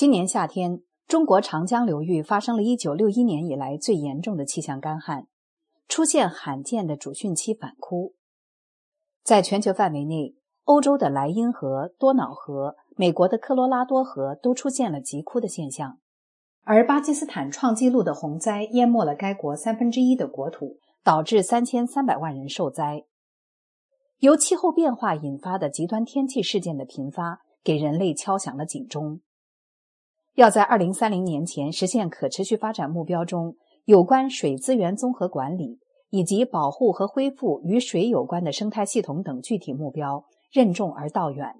今年夏天，中国长江流域发生了一九六一年以来最严重的气象干旱，出现罕见的主汛期反枯。在全球范围内，欧洲的莱茵河、多瑙河、美国的科罗拉多河都出现了急枯的现象，而巴基斯坦创纪录的洪灾淹没了该国三分之一的国土，导致三千三百万人受灾。由气候变化引发的极端天气事件的频发，给人类敲响了警钟。要在二零三零年前实现可持续发展目标中有关水资源综合管理以及保护和恢复与水有关的生态系统等具体目标，任重而道远。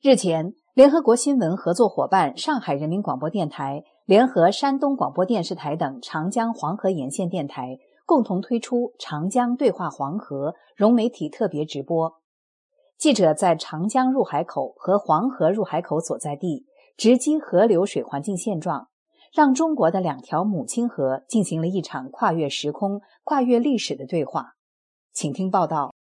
日前，联合国新闻合作伙伴上海人民广播电台联合山东广播电视台等长江黄河沿线电台。共同推出长江对话黄河融媒体特别直播，记者在长江入海口和黄河入海口所在地直击河流水环境现状，让中国的两条母亲河进行了一场跨越时空、跨越历史的对话。请听报道。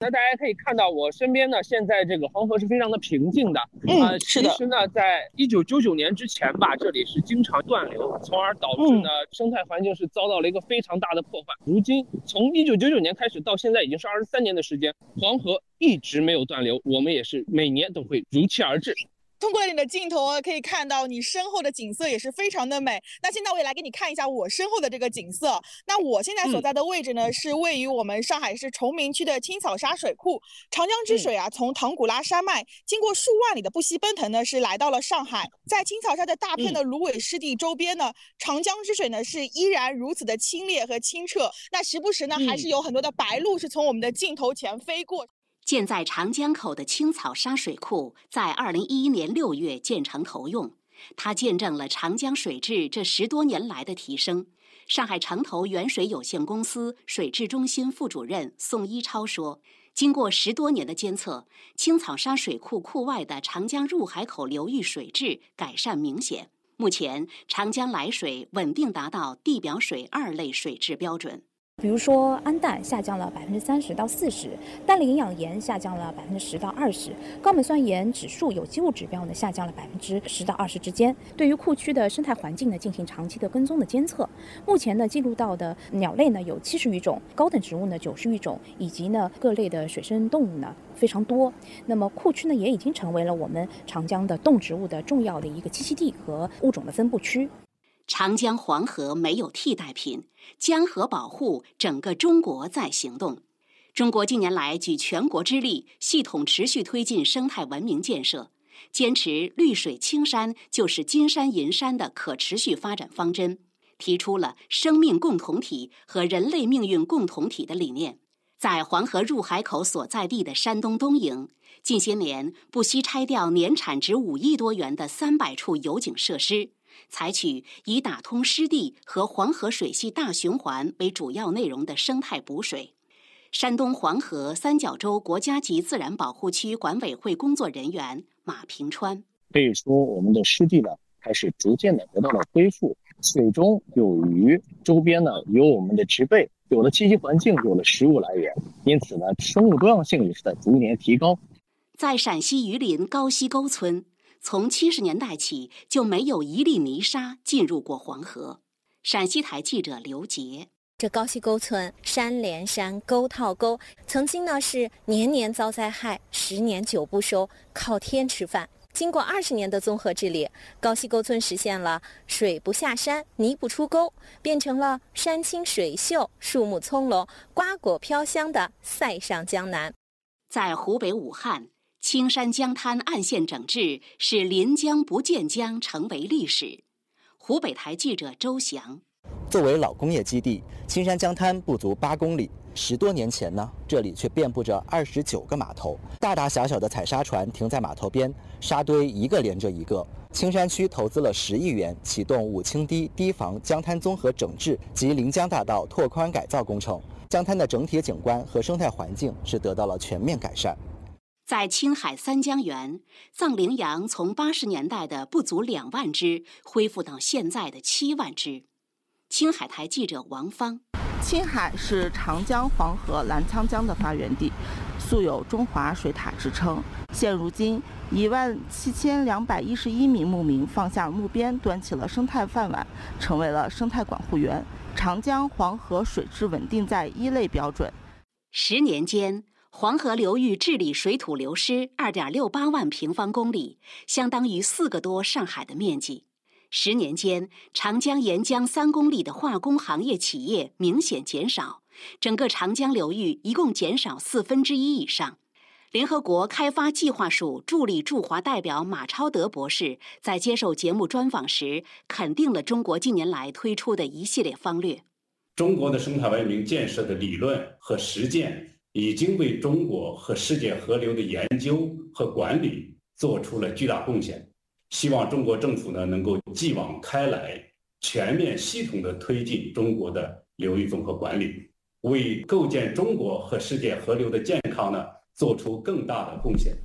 那大家可以看到，我身边呢，现在这个黄河是非常的平静的。嗯，是的。其实呢，在一九九九年之前吧，这里是经常断流，从而导致呢生态环境是遭到了一个非常大的破坏。如今，从一九九九年开始到现在，已经是二十三年的时间，黄河一直没有断流，我们也是每年都会如期而至。通过你的镜头可以看到你身后的景色也是非常的美。那现在我也来给你看一下我身后的这个景色。那我现在所在的位置呢，是位于我们上海市崇明区的青草沙水库。长江之水啊，从唐古拉山脉经过数万里的不息奔腾呢，是来到了上海。在青草沙的大片的芦苇湿地周边呢，长江之水呢是依然如此的清冽和清澈。那时不时呢，还是有很多的白鹭是从我们的镜头前飞过。建在长江口的青草沙水库，在二零一一年六月建成投用，它见证了长江水质这十多年来的提升。上海城投原水有限公司水质中心副主任宋一超说：“经过十多年的监测，青草沙水库库外的长江入海口流域水质改善明显，目前长江来水稳定达到地表水二类水质标准。”比如说，氨氮下降了百分之三十到四十，氮磷营养盐下降了百分之十到二十，高锰酸盐指数有机物指标呢下降了百分之十到二十之间。对于库区的生态环境呢进行长期的跟踪的监测，目前呢记录到的鸟类呢有七十余种，高等植物呢九十余种，以及呢各类的水生动物呢非常多。那么库区呢也已经成为了我们长江的动植物的重要的一个栖息地和物种的分布区。长江黄河没有替代品，江河保护整个中国在行动。中国近年来举全国之力，系统持续推进生态文明建设，坚持绿水青山就是金山银山的可持续发展方针，提出了生命共同体和人类命运共同体的理念。在黄河入海口所在地的山东东营，近些年不惜拆掉年产值五亿多元的三百处油井设施。采取以打通湿地和黄河水系大循环为主要内容的生态补水。山东黄河三角洲国家级自然保护区管委会工作人员马平川可以说，我们的湿地呢开始逐渐的得到了恢复，水中有鱼，周边呢有我们的植被，有了栖息环境，有了食物来源，因此呢，生物多样性也是在逐年提高。在陕西榆林高溪沟村。从七十年代起就没有一粒泥沙进入过黄河。陕西台记者刘杰，这高溪沟村山连山，沟套沟，曾经呢是年年遭灾害，十年九不收，靠天吃饭。经过二十年的综合治理，高溪沟村实现了水不下山，泥不出沟，变成了山清水秀、树木葱茏、瓜果飘香的塞上江南。在湖北武汉。青山江滩岸线整治，使临江不见江成为历史。湖北台记者周翔，作为老工业基地，青山江滩不足八公里。十多年前呢，这里却遍布着二十九个码头，大大小小的采砂船停在码头边，沙堆一个连着一个。青山区投资了十亿元，启动武清堤堤防江滩综合整治及临江大道拓宽改造工程，江滩的整体景观和生态环境是得到了全面改善。在青海三江源，藏羚羊从八十年代的不足两万只，恢复到现在的七万只。青海台记者王芳，青海是长江、黄河、澜沧江的发源地，素有“中华水塔”之称。现如今，一万七千两百一十一名牧民放下牧鞭，端起了生态饭碗，成为了生态管护员。长江、黄河水质稳定在一类标准。十年间，黄河流域治理水土流失二点六八万平方公里，相当于四个多上海的面积。十年间，长江沿江三公里的化工行业企业明显减少，整个长江流域一共减少四分之一以上。联合国开发计划署助理驻华代表马超德博士在接受节目专访时，肯定了中国近年来推出的一系列方略。中国的生态文明建设的理论和实践，已经为中国和世界河流的研究和管理做出了巨大贡献。希望中国政府呢，能够继往开来，全面系统地推进中国的流域综合管理，为构建中国和世界河流的健康呢。做出更大的贡献。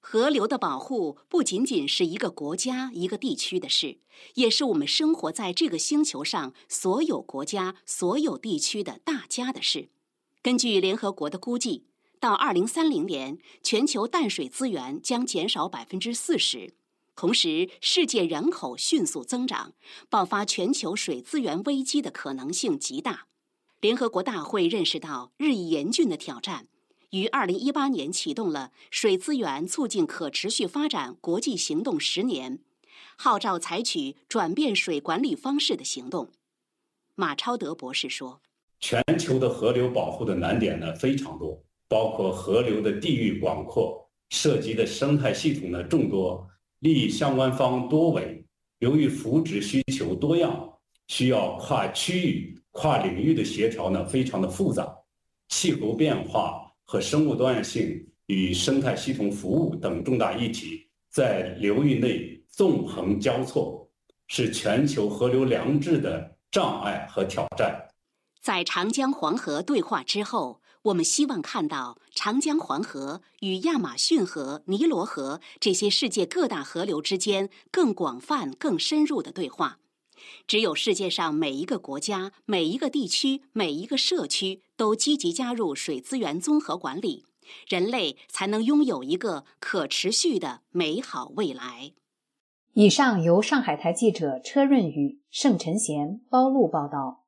河流的保护不仅仅是一个国家、一个地区的事，也是我们生活在这个星球上所有国家、所有地区的大家的事。根据联合国的估计，到二零三零年，全球淡水资源将减少百分之四十，同时世界人口迅速增长，爆发全球水资源危机的可能性极大。联合国大会认识到日益严峻的挑战。于二零一八年启动了水资源促进可持续发展国际行动十年，号召采取转变水管理方式的行动。马超德博士说：“全球的河流保护的难点呢非常多，包括河流的地域广阔，涉及的生态系统呢众多，利益相关方多维，由于福祉需求多样，需要跨区域、跨领域的协调呢非常的复杂，气候变化。”和生物多样性与生态系统服务等重大议题在流域内纵横交错，是全球河流良治的障碍和挑战。在长江、黄河对话之后，我们希望看到长江、黄河与亚马逊河、尼罗河这些世界各大河流之间更广泛、更深入的对话。只有世界上每一个国家、每一个地区、每一个社区都积极加入水资源综合管理，人类才能拥有一个可持续的美好未来。以上由上海台记者车润宇、盛晨贤、包路报道。